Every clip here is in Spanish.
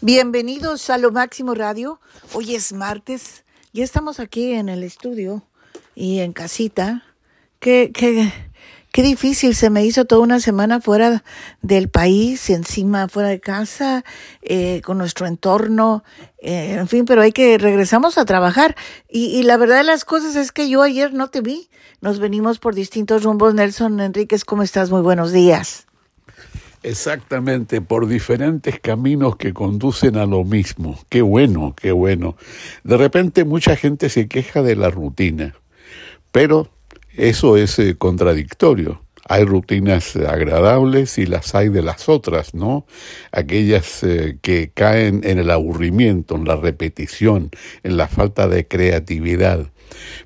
Bienvenidos a Lo Máximo Radio. Hoy es martes. Ya estamos aquí en el estudio y en casita. Qué, qué, qué difícil se me hizo toda una semana fuera del país, encima fuera de casa, eh, con nuestro entorno, eh, en fin, pero hay que regresamos a trabajar. Y, y la verdad de las cosas es que yo ayer no te vi. Nos venimos por distintos rumbos. Nelson Enríquez, ¿cómo estás? Muy buenos días. Exactamente, por diferentes caminos que conducen a lo mismo. Qué bueno, qué bueno. De repente mucha gente se queja de la rutina, pero eso es eh, contradictorio. Hay rutinas agradables y las hay de las otras, ¿no? Aquellas eh, que caen en el aburrimiento, en la repetición, en la falta de creatividad.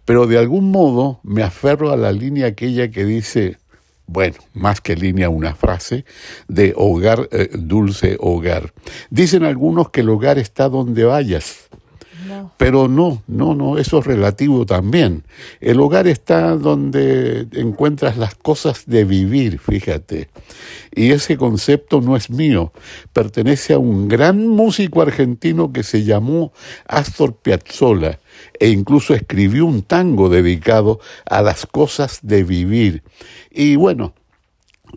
Pero de algún modo me aferro a la línea aquella que dice, bueno, más que línea, una frase de hogar, eh, dulce hogar. Dicen algunos que el hogar está donde vayas. Pero no, no, no, eso es relativo también. El hogar está donde encuentras las cosas de vivir, fíjate. Y ese concepto no es mío, pertenece a un gran músico argentino que se llamó Astor Piazzolla e incluso escribió un tango dedicado a las cosas de vivir. Y bueno,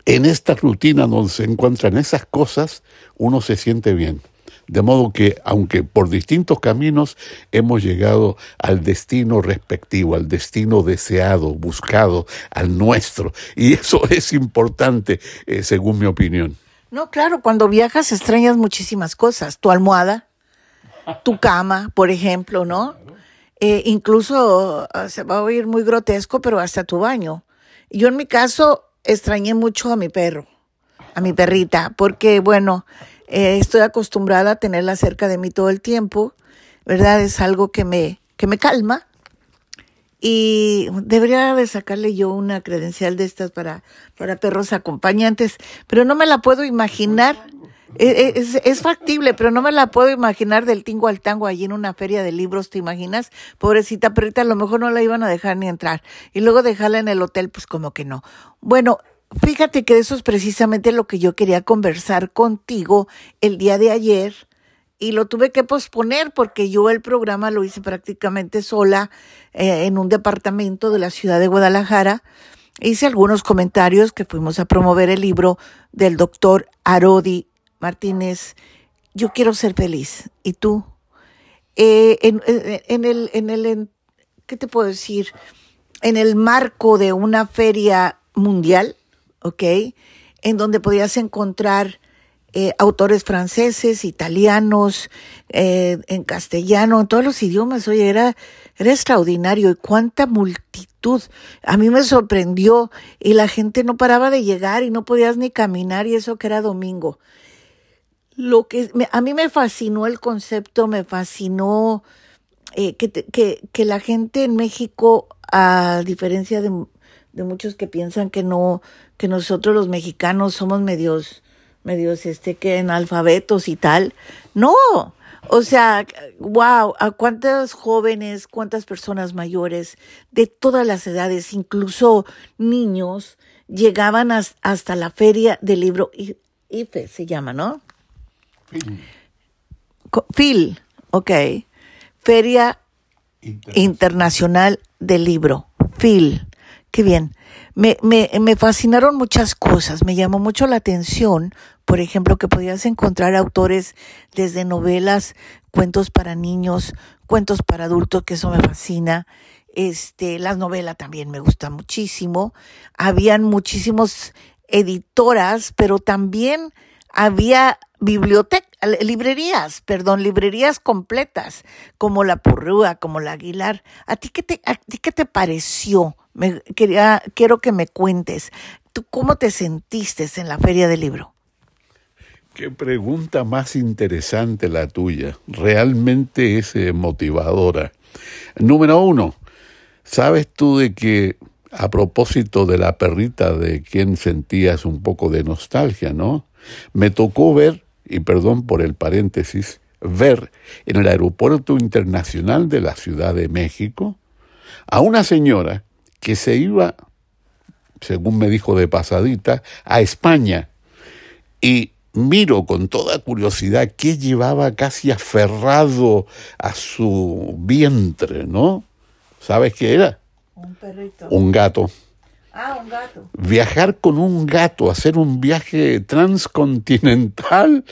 en esta rutina donde se encuentran esas cosas, uno se siente bien. De modo que, aunque por distintos caminos hemos llegado al destino respectivo, al destino deseado, buscado, al nuestro. Y eso es importante, eh, según mi opinión. No, claro, cuando viajas extrañas muchísimas cosas. Tu almohada, tu cama, por ejemplo, ¿no? Eh, incluso ah, se va a oír muy grotesco, pero hasta tu baño. Yo en mi caso extrañé mucho a mi perro, a mi perrita, porque bueno, eh, estoy acostumbrada a tenerla cerca de mí todo el tiempo, ¿verdad? Es algo que me, que me calma. Y debería de sacarle yo una credencial de estas para, para perros acompañantes, pero no me la puedo imaginar es, es, factible, pero no me la puedo imaginar del tingo al tango allí en una feria de libros, ¿te imaginas? Pobrecita perrita, a lo mejor no la iban a dejar ni entrar. Y luego dejarla en el hotel, pues como que no. Bueno, fíjate que eso es precisamente lo que yo quería conversar contigo el día de ayer. Y lo tuve que posponer porque yo el programa lo hice prácticamente sola eh, en un departamento de la ciudad de Guadalajara hice algunos comentarios que fuimos a promover el libro del doctor Arodi Martínez, yo quiero ser feliz. ¿Y tú? Eh, en, el, en el, ¿qué te puedo decir? En el marco de una feria mundial, ¿ok? En donde podías encontrar eh, autores franceses, italianos, eh, en castellano, en todos los idiomas. Oye, era, era extraordinario. Y cuánta multitud. A mí me sorprendió y la gente no paraba de llegar y no podías ni caminar y eso que era domingo lo que a mí me fascinó el concepto, me fascinó eh, que, que, que, la gente en México, a diferencia de, de, muchos que piensan que no, que nosotros los mexicanos somos medios, medios este que analfabetos y tal, no, o sea, wow, a cuántas jóvenes, cuántas personas mayores de todas las edades, incluso niños, llegaban hasta la feria del libro IFE, se llama, ¿no? FIL, ok. Feria Internacional, del Libro. FIL. Qué bien. Me, me, me fascinaron muchas cosas. Me llamó mucho la atención, por ejemplo, que podías encontrar autores desde novelas, cuentos para niños, cuentos para adultos, que eso me fascina. Este, las novelas también me gusta muchísimo. Habían muchísimos editoras, pero también había bibliotecas, librerías, perdón, librerías completas, como la Porrúa, como la Aguilar. ¿A ti qué te, a ti qué te pareció? Me, quería, quiero que me cuentes. ¿Tú cómo te sentiste en la feria del libro? Qué pregunta más interesante la tuya. Realmente es eh, motivadora. Número uno, ¿sabes tú de que a propósito de la perrita de quien sentías un poco de nostalgia, ¿no? Me tocó ver, y perdón por el paréntesis, ver en el Aeropuerto Internacional de la Ciudad de México a una señora que se iba, según me dijo de pasadita, a España. Y miro con toda curiosidad qué llevaba casi aferrado a su vientre, ¿no? ¿Sabes qué era? Un perrito. Un gato. Ah, un gato. Viajar con un gato, hacer un viaje transcontinental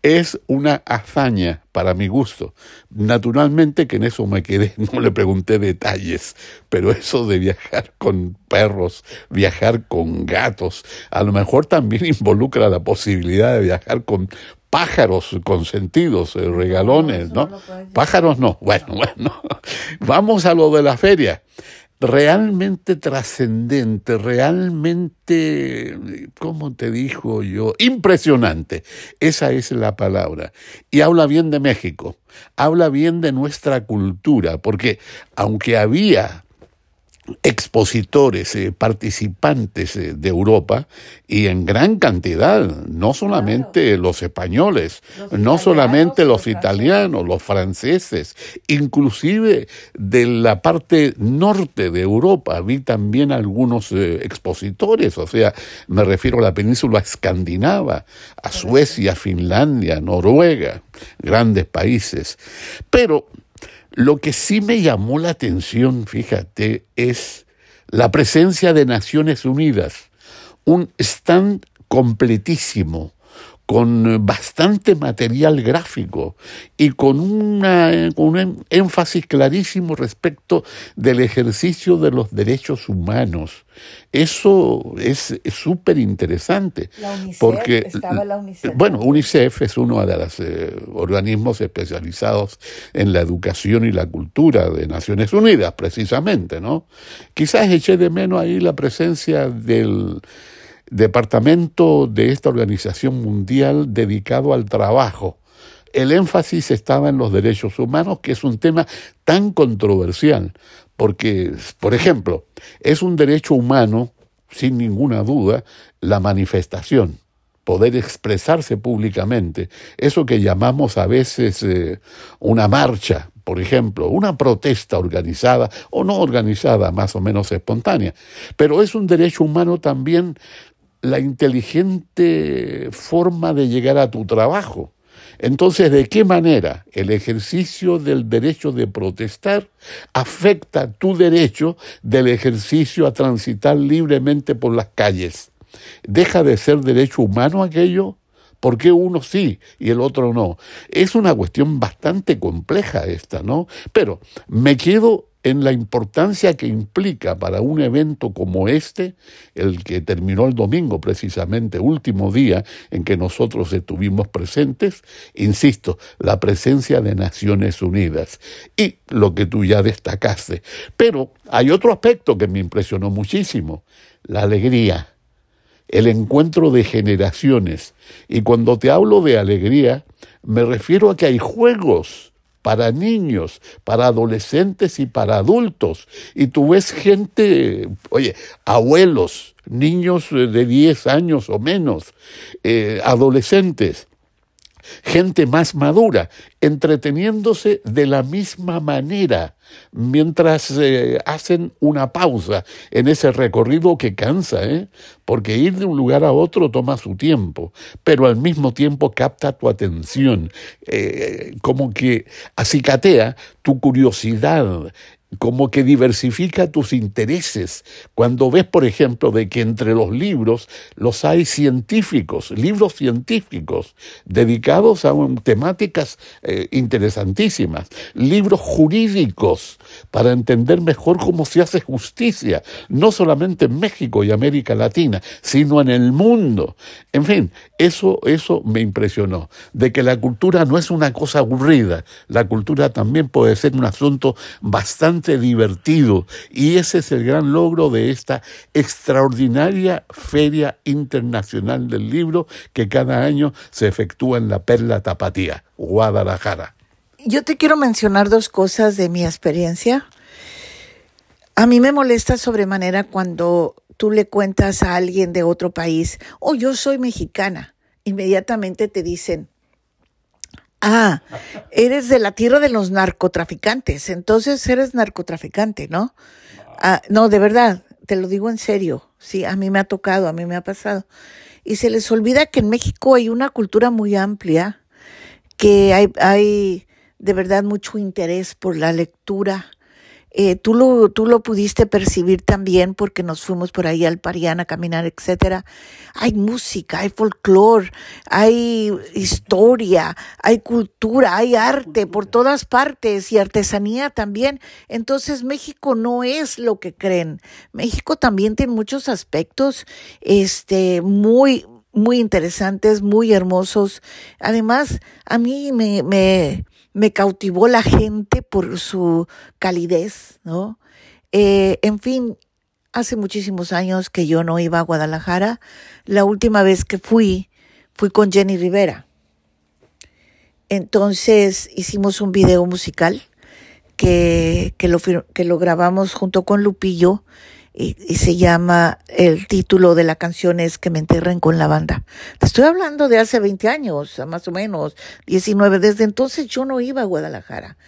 es una hazaña para mi gusto. Naturalmente que en eso me quedé, no le pregunté detalles, pero eso de viajar con perros, viajar con gatos, a lo mejor también involucra la posibilidad de viajar con pájaros consentidos, eh, regalones, No, ¿no? Pájaros no. Bueno, bueno. Vamos a lo de la feria realmente trascendente, realmente, ¿cómo te dijo yo? Impresionante. Esa es la palabra. Y habla bien de México, habla bien de nuestra cultura, porque aunque había expositores, eh, participantes eh, de Europa y en gran cantidad, no solamente los españoles, Los no solamente los italianos, los franceses, inclusive de la parte norte de Europa vi también algunos eh, expositores, o sea, me refiero a la península escandinava, a Suecia, Finlandia, Noruega, grandes países. Pero lo que sí me llamó la atención, fíjate, es la presencia de Naciones Unidas, un stand completísimo, con bastante material gráfico y con, una, con un énfasis clarísimo respecto del ejercicio de los derechos humanos. Eso es súper interesante. La UNICEF, porque, estaba la UNICEF. Bueno, UNICEF es uno de los eh, organismos especializados en la educación y la cultura de Naciones Unidas, precisamente, ¿no? Quizás eché de menos ahí la presencia del departamento de esta organización mundial dedicado al trabajo. El énfasis estaba en los derechos humanos, que es un tema tan controversial, porque, por ejemplo, es un derecho humano, sin ninguna duda, la manifestación, poder expresarse públicamente, eso que llamamos a veces eh, una marcha, por ejemplo, una protesta organizada o no organizada, más o menos espontánea, pero es un derecho humano también la inteligente forma de llegar a tu trabajo. Entonces, ¿de qué manera el ejercicio del derecho de protestar afecta tu derecho del ejercicio a transitar libremente por las calles? ¿Deja de ser derecho humano aquello? ¿Por qué uno sí y el otro no? Es una cuestión bastante compleja esta, ¿no? Pero me quedo en la importancia que implica para un evento como este, el que terminó el domingo precisamente, último día en que nosotros estuvimos presentes, insisto, la presencia de Naciones Unidas y lo que tú ya destacaste. Pero hay otro aspecto que me impresionó muchísimo, la alegría el encuentro de generaciones. Y cuando te hablo de alegría, me refiero a que hay juegos para niños, para adolescentes y para adultos. Y tú ves gente, oye, abuelos, niños de 10 años o menos, eh, adolescentes, gente más madura, entreteniéndose de la misma manera mientras eh, hacen una pausa en ese recorrido que cansa, ¿eh? porque ir de un lugar a otro toma su tiempo, pero al mismo tiempo capta tu atención, eh, como que acicatea tu curiosidad, como que diversifica tus intereses. Cuando ves, por ejemplo, de que entre los libros los hay científicos, libros científicos dedicados a temáticas eh, interesantísimas, libros jurídicos para entender mejor cómo se hace justicia, no solamente en México y América Latina, sino en el mundo. En fin, eso, eso me impresionó, de que la cultura no es una cosa aburrida, la cultura también puede ser un asunto bastante divertido y ese es el gran logro de esta extraordinaria Feria Internacional del Libro que cada año se efectúa en la Perla Tapatía, Guadalajara. Yo te quiero mencionar dos cosas de mi experiencia. A mí me molesta sobremanera cuando tú le cuentas a alguien de otro país, oh, yo soy mexicana. Inmediatamente te dicen, ah, eres de la tierra de los narcotraficantes, entonces eres narcotraficante, ¿no? Ah, no, de verdad, te lo digo en serio. Sí, a mí me ha tocado, a mí me ha pasado. y se les olvida que en México hay una cultura muy amplia, que hay, hay de verdad mucho interés por la lectura, eh, tú, lo, tú lo pudiste percibir también porque nos fuimos por ahí al Parián a caminar, etcétera. Hay música, hay folclore, hay historia, hay cultura, hay arte por todas partes y artesanía también. Entonces México no es lo que creen. México también tiene muchos aspectos, este, muy, muy interesantes, muy hermosos. Además, a mí me, me, me cautivó la gente por su calidez, ¿no? Eh, en fin, hace muchísimos años que yo no iba a Guadalajara. La última vez que fui, fui con Jenny Rivera. Entonces hicimos un video musical que, que, lo, que lo grabamos junto con Lupillo y, se llama, el título de la canción es Que me enterren con la banda. Te estoy hablando de hace 20 años, más o menos, 19. Desde entonces yo no iba a Guadalajara.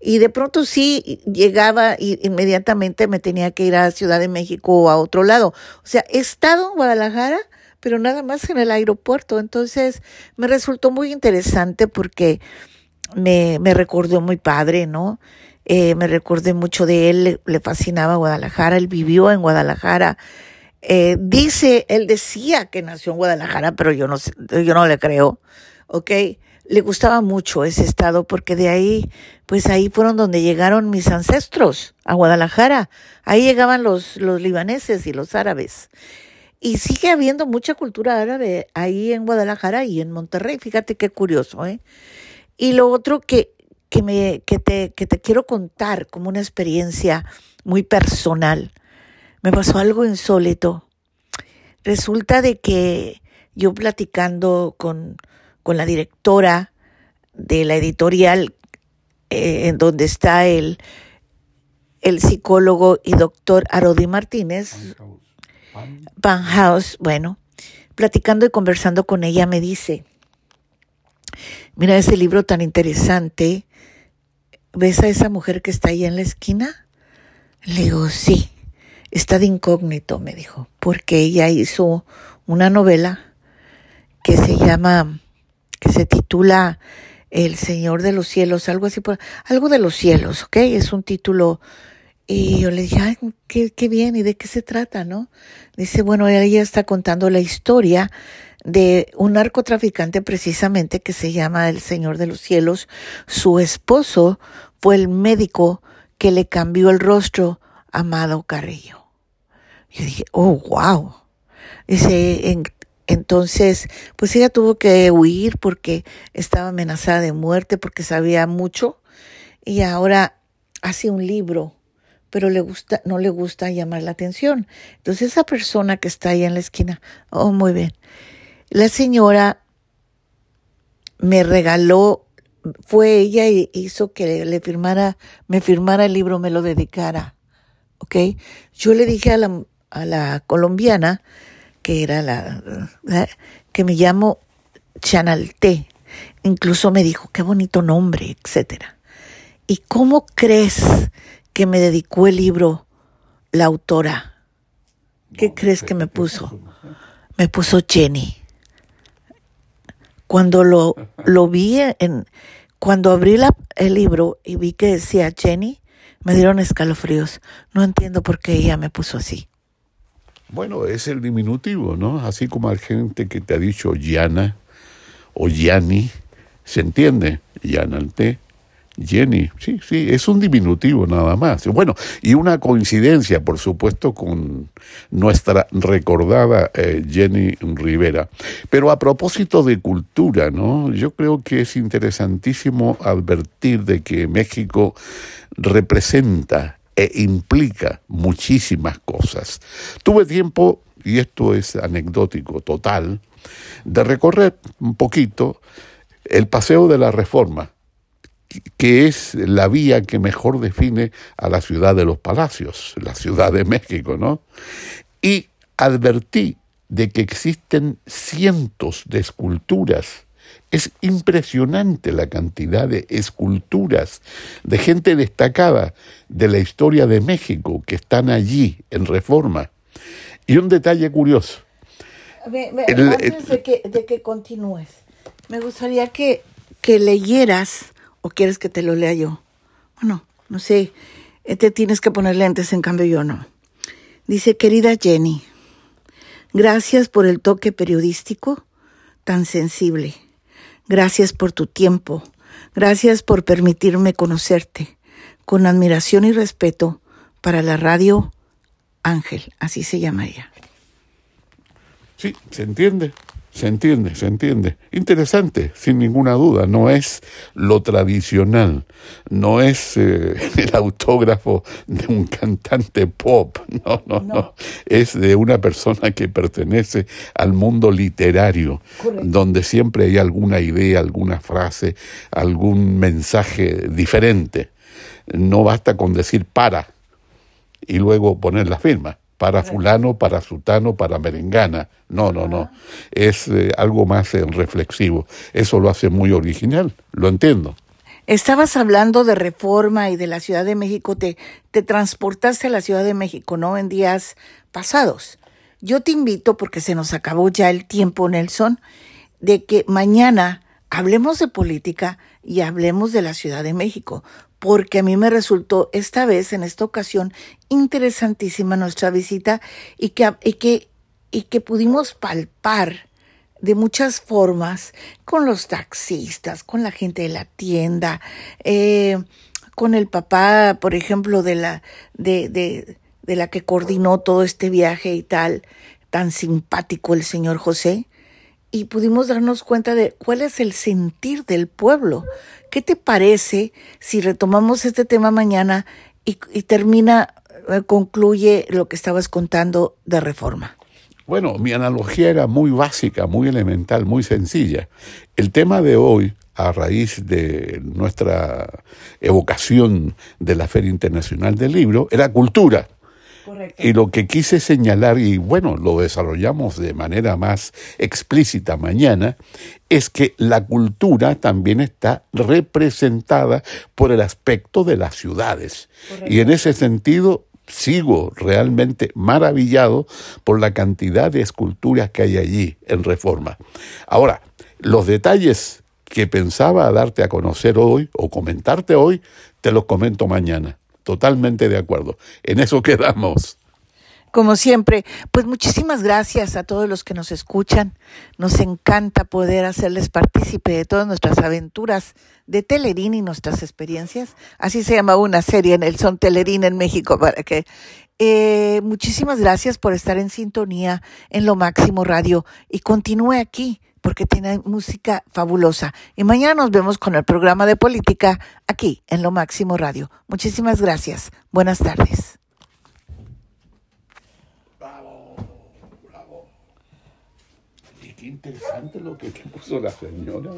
Y de pronto sí llegaba y inmediatamente me tenía que ir a Ciudad de México o a otro lado. O sea, he estado en Guadalajara, pero nada más en el aeropuerto. Entonces me resultó muy interesante porque me, me recordó muy padre, ¿no? Eh, me recordé mucho de él, le, fascinaba Guadalajara, él vivió en Guadalajara. Eh, dice, él decía que nació en Guadalajara, pero yo no, yo no le creo, ¿ok? Le gustaba mucho ese estado porque de ahí, pues ahí fueron donde llegaron mis ancestros, a Guadalajara. Ahí llegaban los, los libaneses y los árabes. Y sigue habiendo mucha cultura árabe ahí en Guadalajara y en Monterrey. Fíjate qué curioso, ¿eh? Y lo otro que que, me, que, te, que te quiero contar como una experiencia muy personal. Me pasó algo insólito. Resulta de que yo platicando con, con la directora de la editorial eh, en donde está el, el psicólogo y doctor Arodi Martínez, Van House, bueno, platicando y conversando con ella me dice, mira ese libro tan interesante ¿ves a esa mujer que está ahí en la esquina? Le digo, sí, está de incógnito, me dijo, porque ella hizo una novela que se llama, que se titula El Señor de los Cielos, algo así, por, algo de los cielos, ¿ok? Es un título. Y yo le dije, ay, qué, qué bien, ¿y de qué se trata, no? Dice, bueno, ella está contando la historia de un narcotraficante precisamente que se llama el Señor de los Cielos. Su esposo fue el médico que le cambió el rostro a Amado Carrillo. Yo dije, oh, wow. Dice, entonces, pues ella tuvo que huir porque estaba amenazada de muerte, porque sabía mucho. Y ahora hace un libro, pero le gusta, no le gusta llamar la atención. Entonces esa persona que está ahí en la esquina, oh, muy bien. La señora me regaló, fue ella y hizo que le firmara, me firmara el libro, me lo dedicara. ¿Ok? Yo le dije a la, a la colombiana, que era la, que me llamo Chanalté. Incluso me dijo, qué bonito nombre, etcétera. ¿Y cómo crees que me dedicó el libro la autora? ¿Qué crees que me puso? Me puso Jenny. Cuando lo, lo vi en, cuando abrí el libro y vi que decía Jenny, me dieron escalofríos. No entiendo por qué ella me puso así. Bueno, es el diminutivo, ¿no? Así como hay gente que te ha dicho Yana o Yani, ¿se entiende? Yanante, Jenny, sí, sí, es un diminutivo nada más. Bueno, y una coincidencia, por supuesto, con nuestra recordada eh, Jenny Rivera. Pero a propósito de cultura, ¿no? Yo creo que es interesantísimo advertir de que México representa e implica muchísimas cosas. Tuve tiempo, y esto es anecdótico total, de recorrer un poquito el Paseo de la Reforma que es la vía que mejor define a la ciudad de los palacios, la ciudad de México, ¿no? Y advertí de que existen cientos de esculturas. Es impresionante la cantidad de esculturas de gente destacada de la historia de México que están allí en reforma. Y un detalle curioso, antes de que, de que continúes, me gustaría que, que leyeras, o quieres que te lo lea yo. Bueno, no sé, te tienes que poner lentes, en cambio yo no. Dice, querida Jenny, gracias por el toque periodístico tan sensible. Gracias por tu tiempo. Gracias por permitirme conocerte. Con admiración y respeto para la radio Ángel, así se llama ella. Sí, se entiende. Se entiende, se entiende. Interesante, sin ninguna duda. No es lo tradicional, no es eh, el autógrafo de un cantante pop, no, no, no, Es de una persona que pertenece al mundo literario, donde siempre hay alguna idea, alguna frase, algún mensaje diferente. No basta con decir para y luego poner la firma para fulano, para sutano, para merengana. No, no, no. Es eh, algo más reflexivo. Eso lo hace muy original, lo entiendo. Estabas hablando de reforma y de la Ciudad de México, te, te transportaste a la Ciudad de México, ¿no? En días pasados. Yo te invito, porque se nos acabó ya el tiempo, Nelson, de que mañana hablemos de política y hablemos de la Ciudad de México, porque a mí me resultó esta vez, en esta ocasión, interesantísima nuestra visita y que, y que, y que pudimos palpar de muchas formas con los taxistas, con la gente de la tienda, eh, con el papá, por ejemplo, de la, de, de, de la que coordinó todo este viaje y tal, tan simpático el señor José y pudimos darnos cuenta de cuál es el sentir del pueblo. ¿Qué te parece si retomamos este tema mañana y, termina, eh, concluye lo que estabas contando de reforma? Bueno, mi analogía era muy básica, muy elemental, muy sencilla. El tema de hoy, a raíz de nuestra evocación de la Feria Internacional del Libro, era cultura. Y lo que quise señalar, y bueno, lo desarrollamos de manera más explícita mañana, es que la cultura también está representada por el aspecto de las ciudades. Y en ese sentido, sigo realmente maravillado por la cantidad de esculturas que hay allí en Reforma. Ahora, los detalles que pensaba darte a conocer hoy o comentarte hoy, te los comento mañana. Totalmente de acuerdo. En eso quedamos. Como siempre, pues muchísimas gracias a todos los que nos escuchan. Nos encanta poder hacerles partícipe de todas nuestras aventuras de Telerín y nuestras experiencias. Así se llama una serie en el Son Telerín en México para que eh, muchísimas gracias por estar en sintonía en Lo Máximo Radio y continúe aquí porque tiene música fabulosa. Y mañana nos vemos con el programa de política aquí en Lo Máximo Radio. Muchísimas gracias. Buenas tardes. Bravo, bravo. Y qué interesante lo que puso la señora.